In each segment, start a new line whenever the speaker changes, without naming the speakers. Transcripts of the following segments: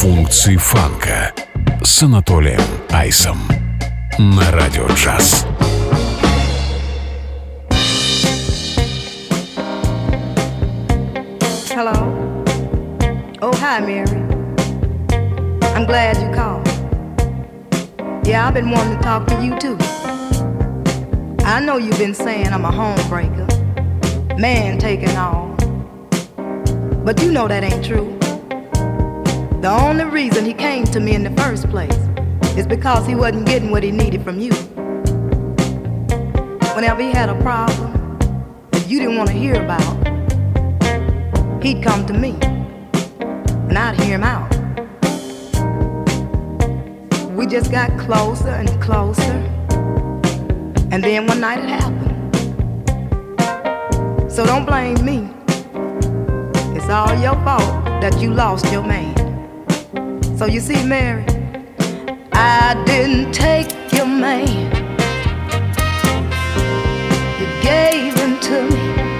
функции фанка с Анатолием Айсом на Радио Джаз.
Hello. Oh, hi, Mary. I'm glad you called. Yeah, I've been wanting to talk to you too. I know you've been saying I'm a homebreaker, man taking all. But you know that ain't true. The only reason he came to me in the first place is because he wasn't getting what he needed from you. Whenever he had a problem that you didn't want to hear about, he'd come to me and I'd hear him out. We just got closer and closer, and then one night it happened. So don't blame me. It's all your fault that you lost your man. So you see, Mary, I didn't take your man. You gave him to me.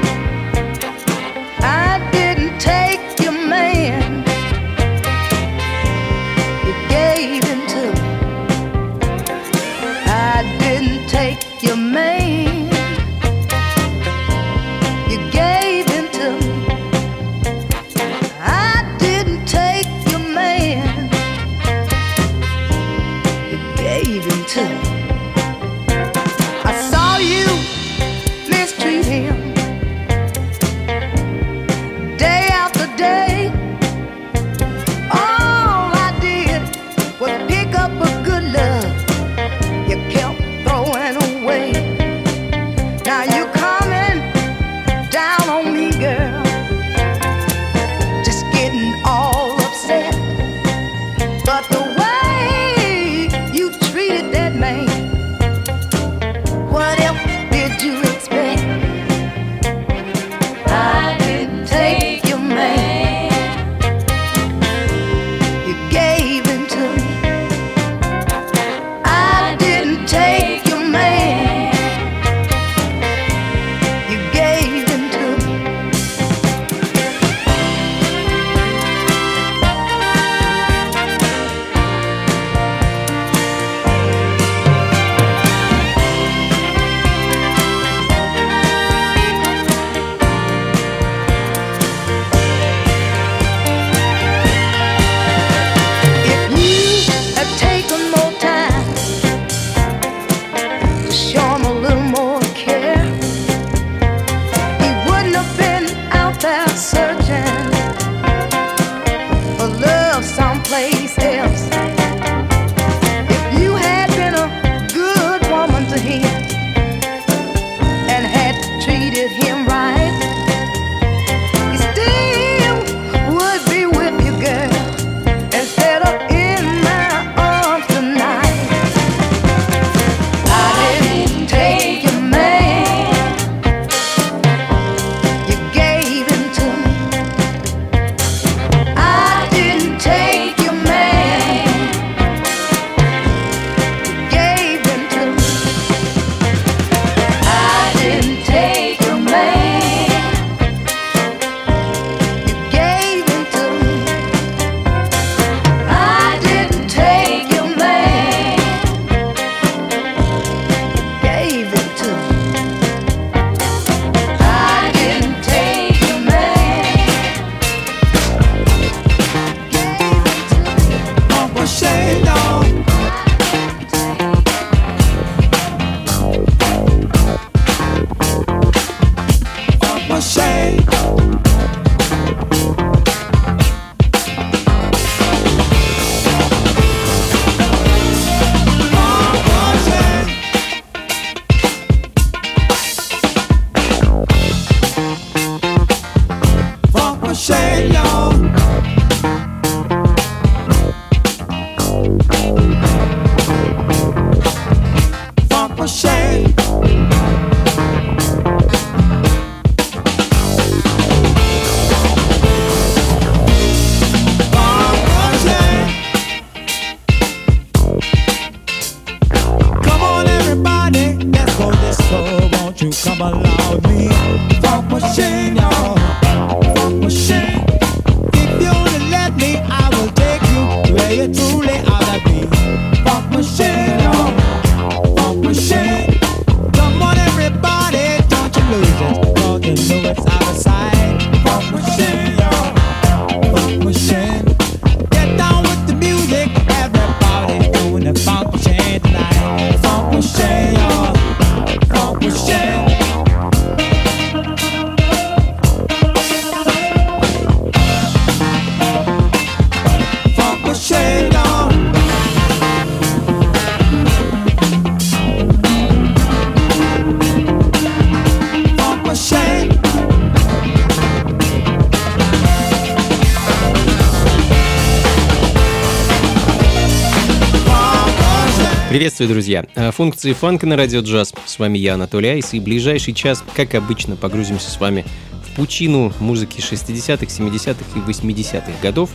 Приветствую, друзья! Э, функции фанка на радио джаз. С вами я, Анатолий Айс, и ближайший час, как обычно, погрузимся с вами в пучину музыки 60-х, 70-х и 80-х годов.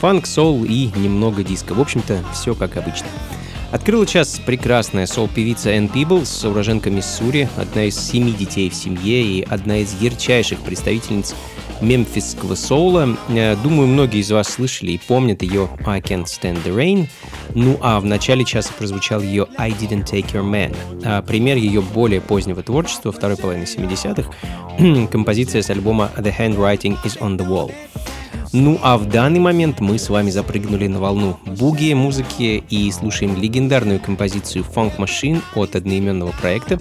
Фанк, соул и немного диска. В общем-то, все как обычно. Открыла час прекрасная сол-певица Энн Пиблс, уроженка Миссури, одна из семи детей в семье и одна из ярчайших представительниц мемфисского соула. Э, думаю, многие из вас слышали и помнят ее I Can't Stand the Rain. Ну а в начале часа прозвучал ее I Didn't Take Your Man. А пример ее более позднего творчества, второй половины 70-х, композиция с альбома The Handwriting is on the Wall. Ну а в данный момент мы с вами запрыгнули на волну буги музыки и слушаем легендарную композицию Funk Machine от одноименного проекта,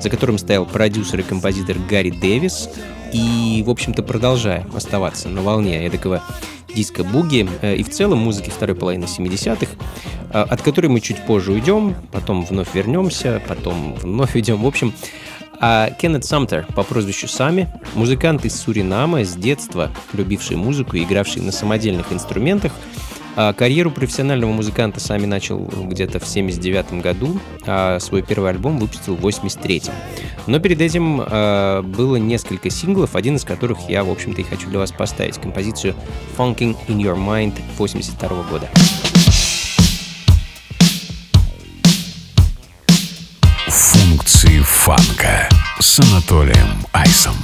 за которым стоял продюсер и композитор Гарри Дэвис, и, в общем-то, продолжая оставаться на волне эдакого диска буги э, и в целом музыки второй половины 70-х, э, от которой мы чуть позже уйдем, потом вновь вернемся, потом вновь уйдем. В общем, а Кеннет Самтер по прозвищу Сами, музыкант из Суринама, с детства любивший музыку и игравший на самодельных инструментах, карьеру профессионального музыканта Сами начал где-то в 79 году, а свой первый альбом выпустил в 83 Но перед этим а, было несколько синглов, один из которых я, в общем-то, и хочу для вас поставить. Композицию «Funking in Your Mind» 82 года.
Функции фанка с Анатолием Айсом.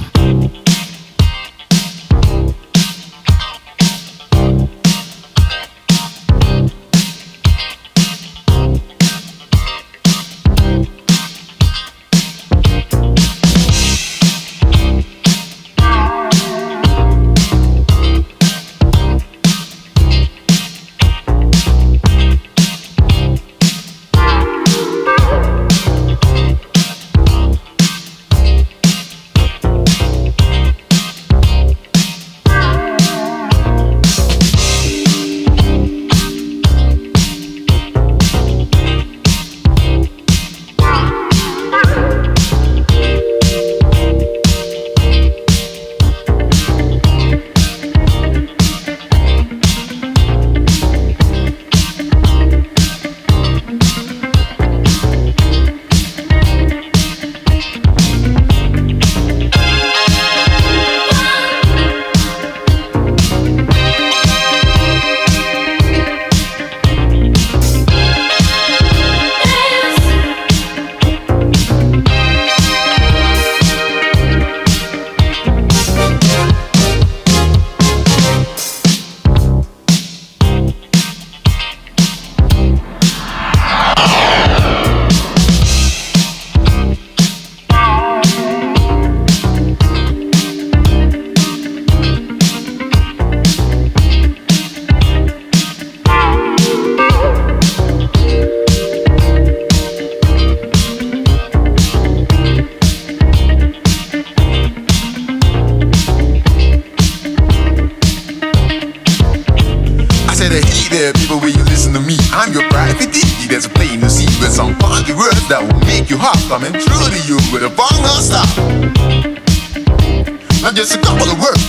be there, people, will you listen to me? I'm your private deity that's playing the scene with some funky words that will make you hop. Coming true to you with a bong stop. Not just a couple of words.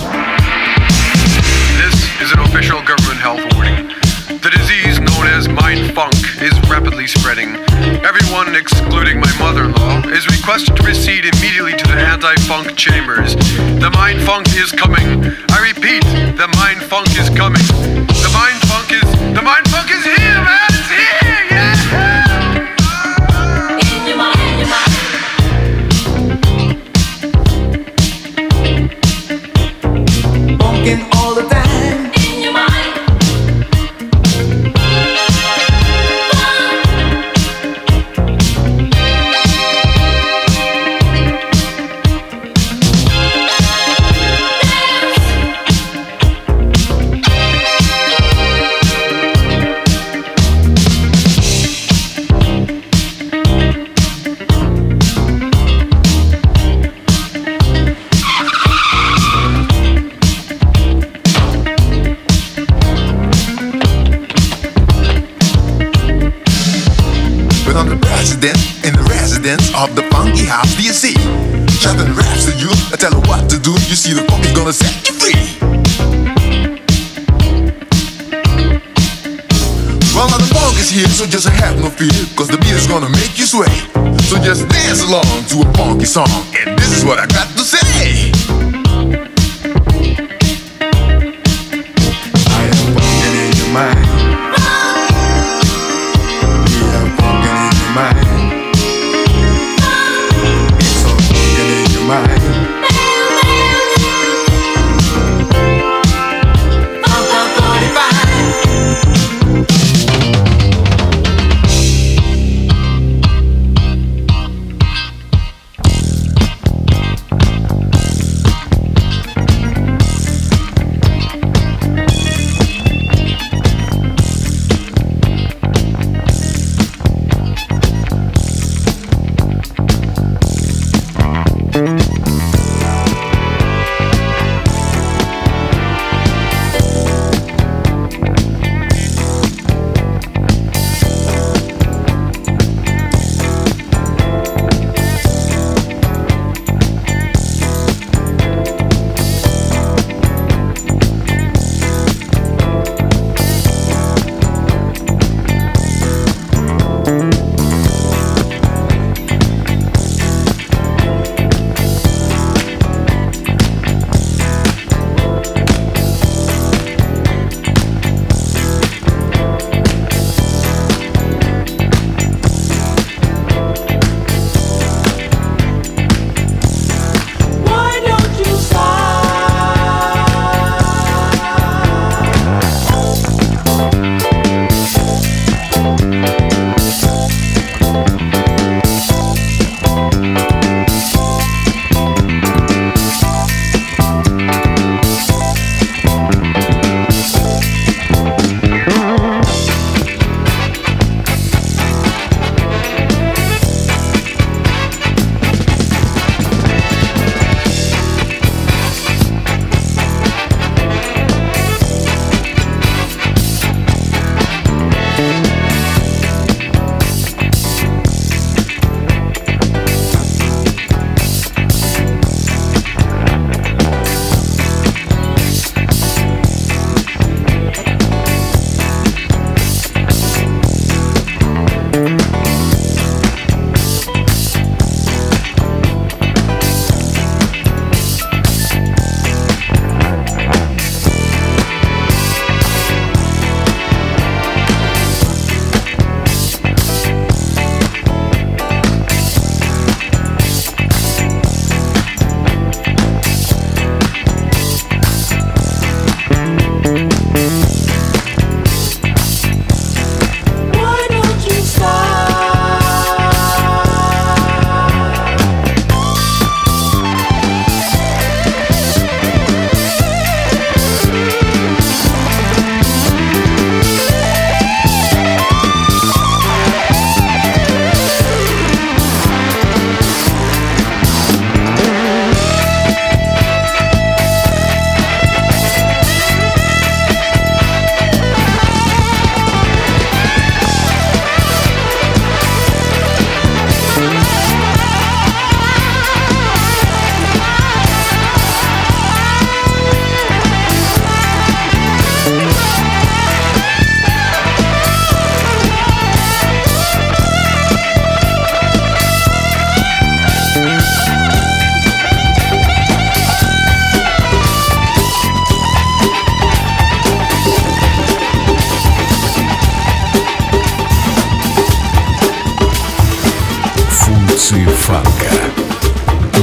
This is an official government health warning. The disease known as mind funk is rapidly spreading. Everyone, excluding my mother in law, is requested to proceed immediately to the anti funk chambers. The mind funk is coming. I repeat, the mind funk is coming. The mind is here, man!
house do you see? Trapping raps to you, I tell her what to do. You see, the funk is gonna set you free. Well, now the funk is here, so just have no fear, cause the beat is gonna make you sway. So just dance along to a funky song, and this is what I got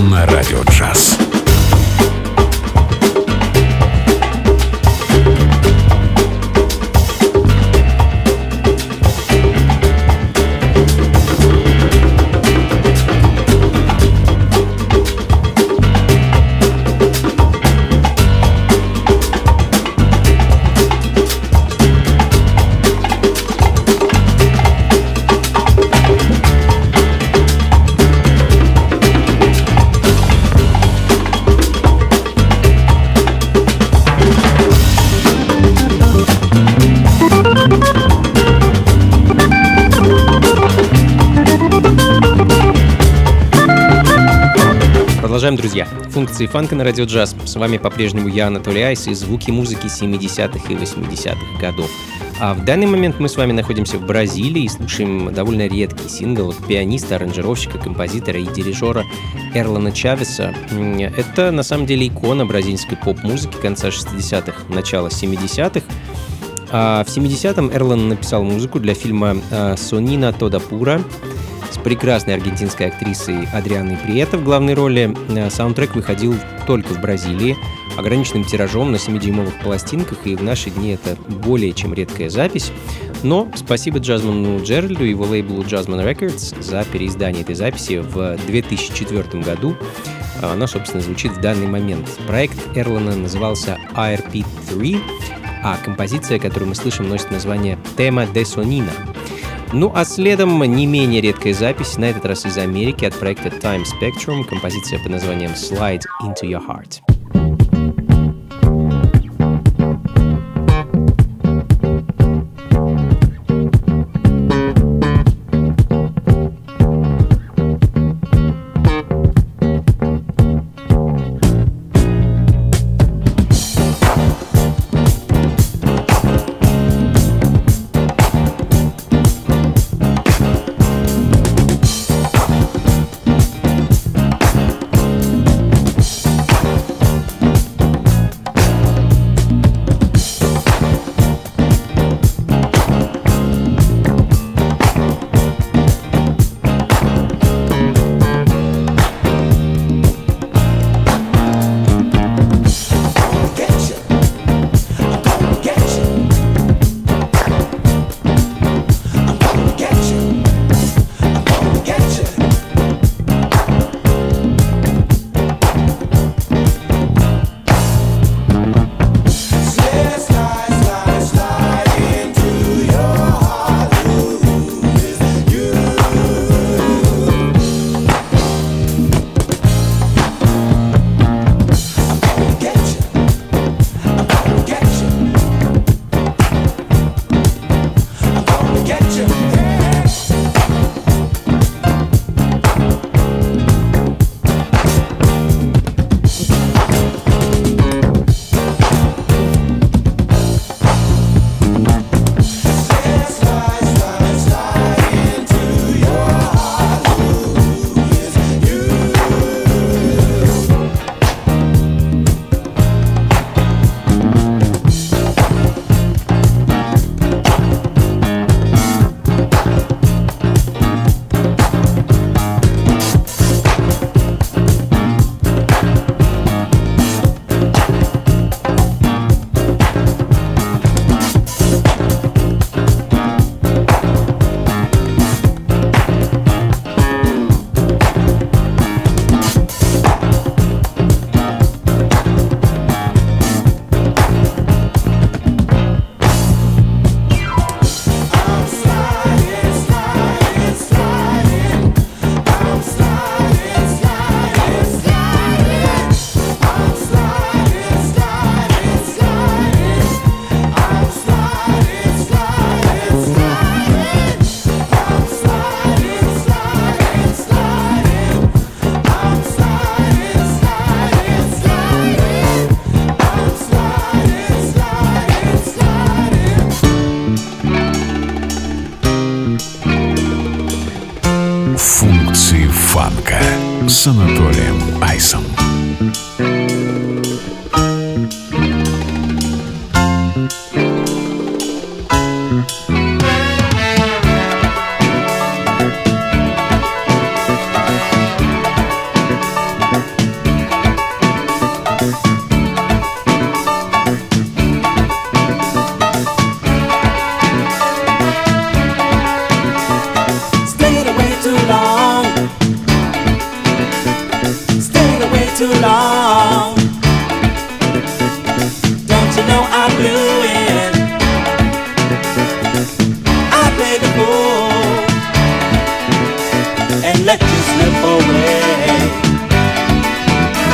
на радио джаз.
Функции фанка на радио джаз. С вами по-прежнему я, Анатолий Айс, и звуки музыки 70-х и 80-х годов. А в данный момент мы с вами находимся в Бразилии и слушаем довольно редкий сингл от пианиста, аранжировщика, композитора и дирижера Эрлана Чавеса. Это на самом деле икона бразильской поп-музыки конца 60-х, начала 70-х. А в 70-м Эрлан написал музыку для фильма а, «Сонина Тода Пура», прекрасной аргентинской актрисой Адрианой Прието в главной роли. Э, саундтрек выходил только в Бразилии, ограниченным тиражом на 7-дюймовых пластинках, и в наши дни это более чем редкая запись. Но спасибо Джазману Джеральду и его лейблу Jazzman Records за переиздание этой записи в 2004 году. Она, собственно, звучит в данный момент. Проект Эрлана назывался ARP3, а композиция, которую мы слышим, носит название «Тема де Сонина». Ну а следом не менее редкая запись, на этот раз из Америки, от проекта Time Spectrum, композиция под названием Slide Into Your Heart.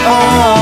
amor.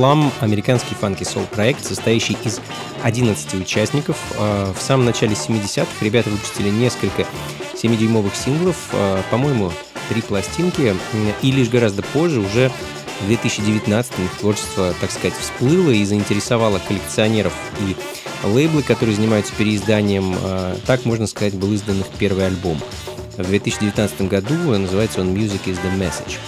Slum — американский фанки-сол проект, состоящий из 11 участников. Э, в самом начале 70-х ребята выпустили несколько 7-дюймовых синглов, э, по-моему, три пластинки, и лишь гораздо позже, уже в 2019 их творчество, так сказать, всплыло и заинтересовало коллекционеров и лейблы, которые занимаются переизданием. Так, можно сказать, был издан их первый альбом. В 2019 году называется он «Music is the Message».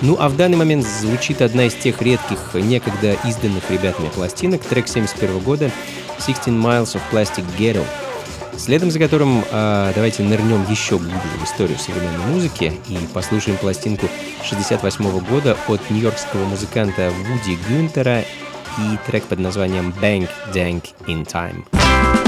Ну а в данный момент звучит одна из тех редких, некогда изданных ребятами пластинок, трек 71 года «16 Miles of Plastic Ghetto», следом за которым э, давайте нырнем еще глубже в историю современной музыки и послушаем пластинку 68 года от нью-йоркского музыканта Вуди Гюнтера и трек под названием «Bang Dang in Time».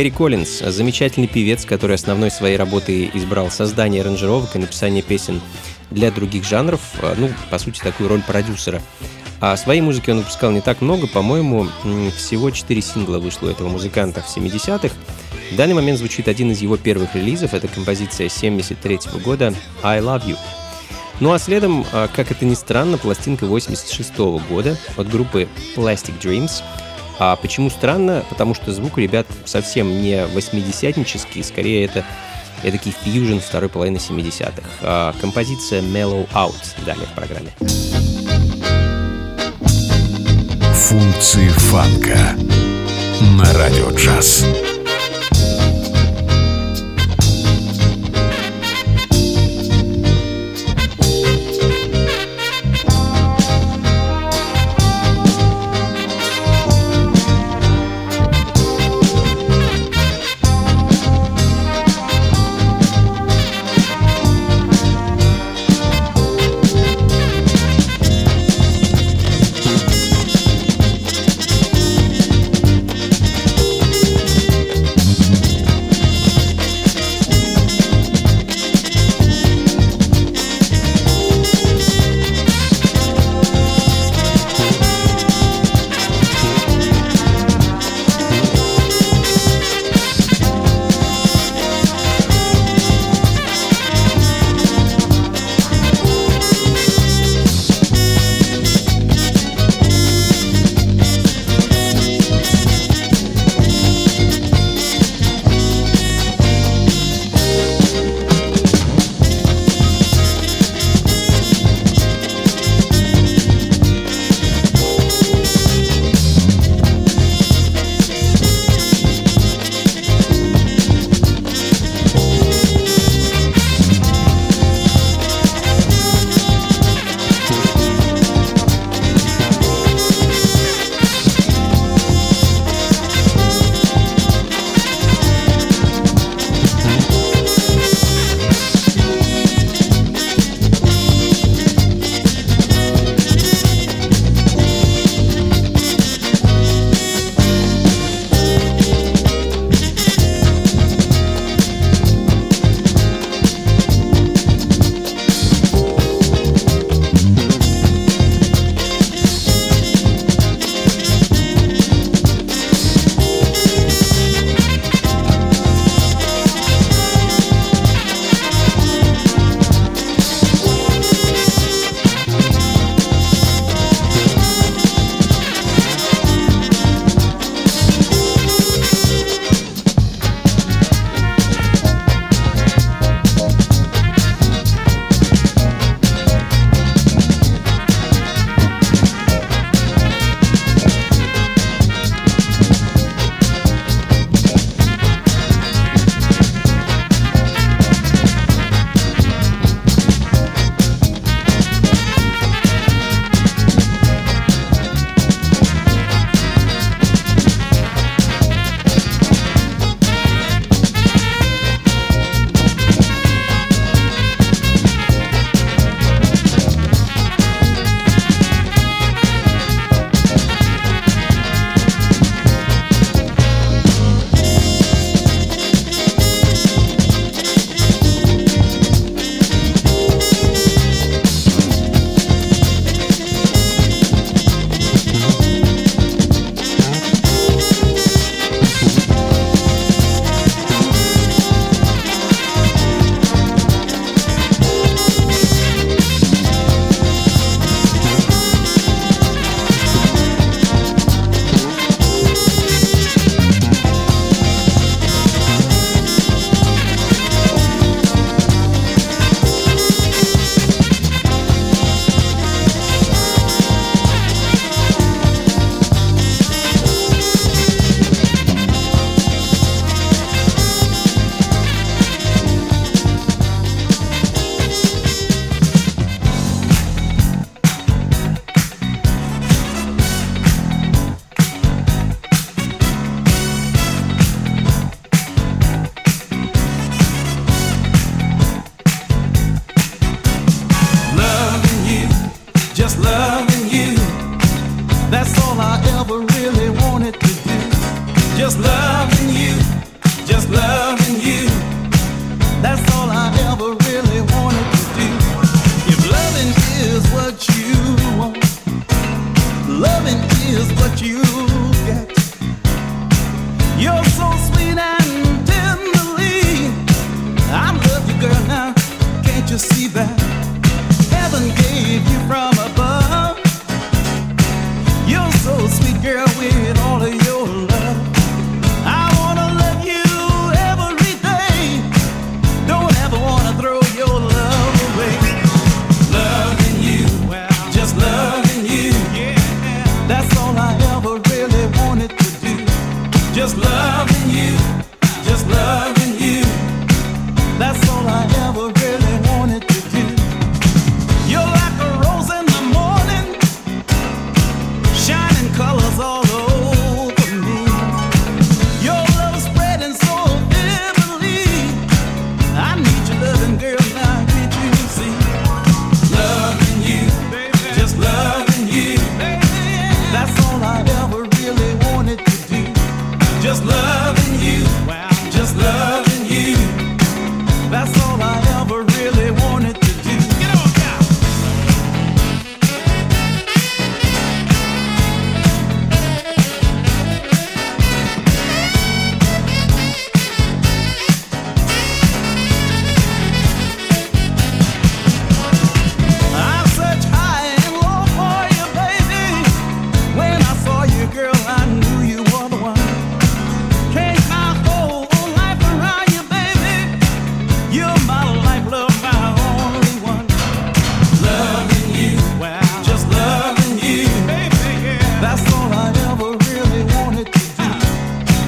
Перри Коллинз, замечательный певец, который основной своей работой избрал создание аранжировок и написание песен для других жанров, а, ну, по сути, такую роль продюсера. А своей музыки он выпускал не так много, по-моему, всего 4 сингла вышло у этого музыканта в 70-х. В данный момент звучит один из его первых релизов, это композиция 73 -го года «I Love You». Ну а следом, а, как это ни странно, пластинка 86 -го года от группы Plastic Dreams. А почему странно? Потому что звук ребят совсем не 80-нический, скорее это эдакий фьюжн второй половины 70-х. А композиция Mellow Out далее в программе.
Функции фанка на радио джаз.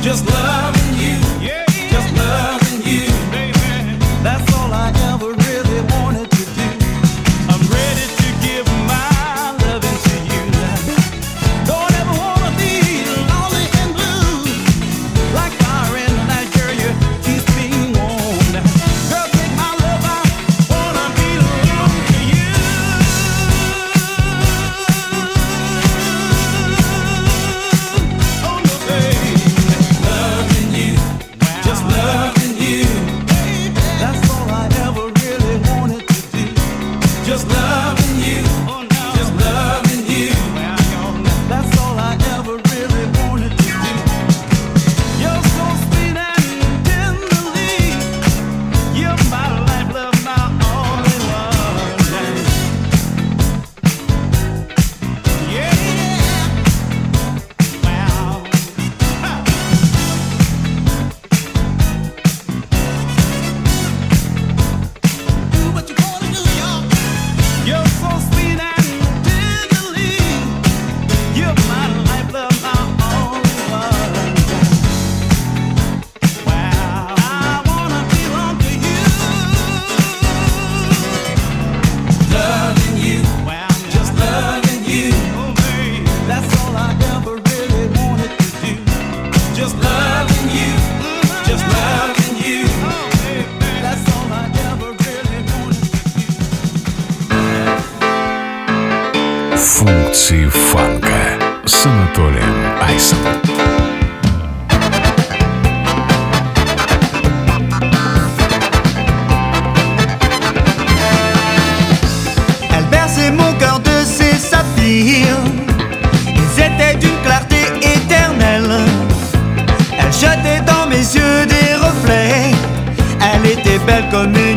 just love
Jacob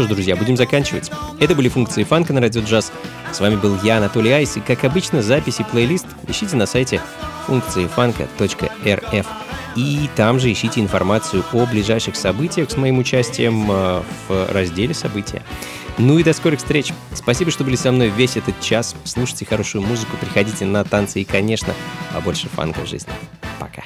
что ж, друзья, будем заканчивать. Это были функции фанка на радио джаз. С вами был я, Анатолий Айс, и, как обычно, записи плейлист ищите на сайте функции фанка.рф. И там же ищите информацию о ближайших событиях с моим участием э, в разделе «События». Ну и до скорых встреч. Спасибо, что были со мной весь этот час. Слушайте хорошую музыку, приходите на танцы и, конечно, побольше фанка в жизни. Пока.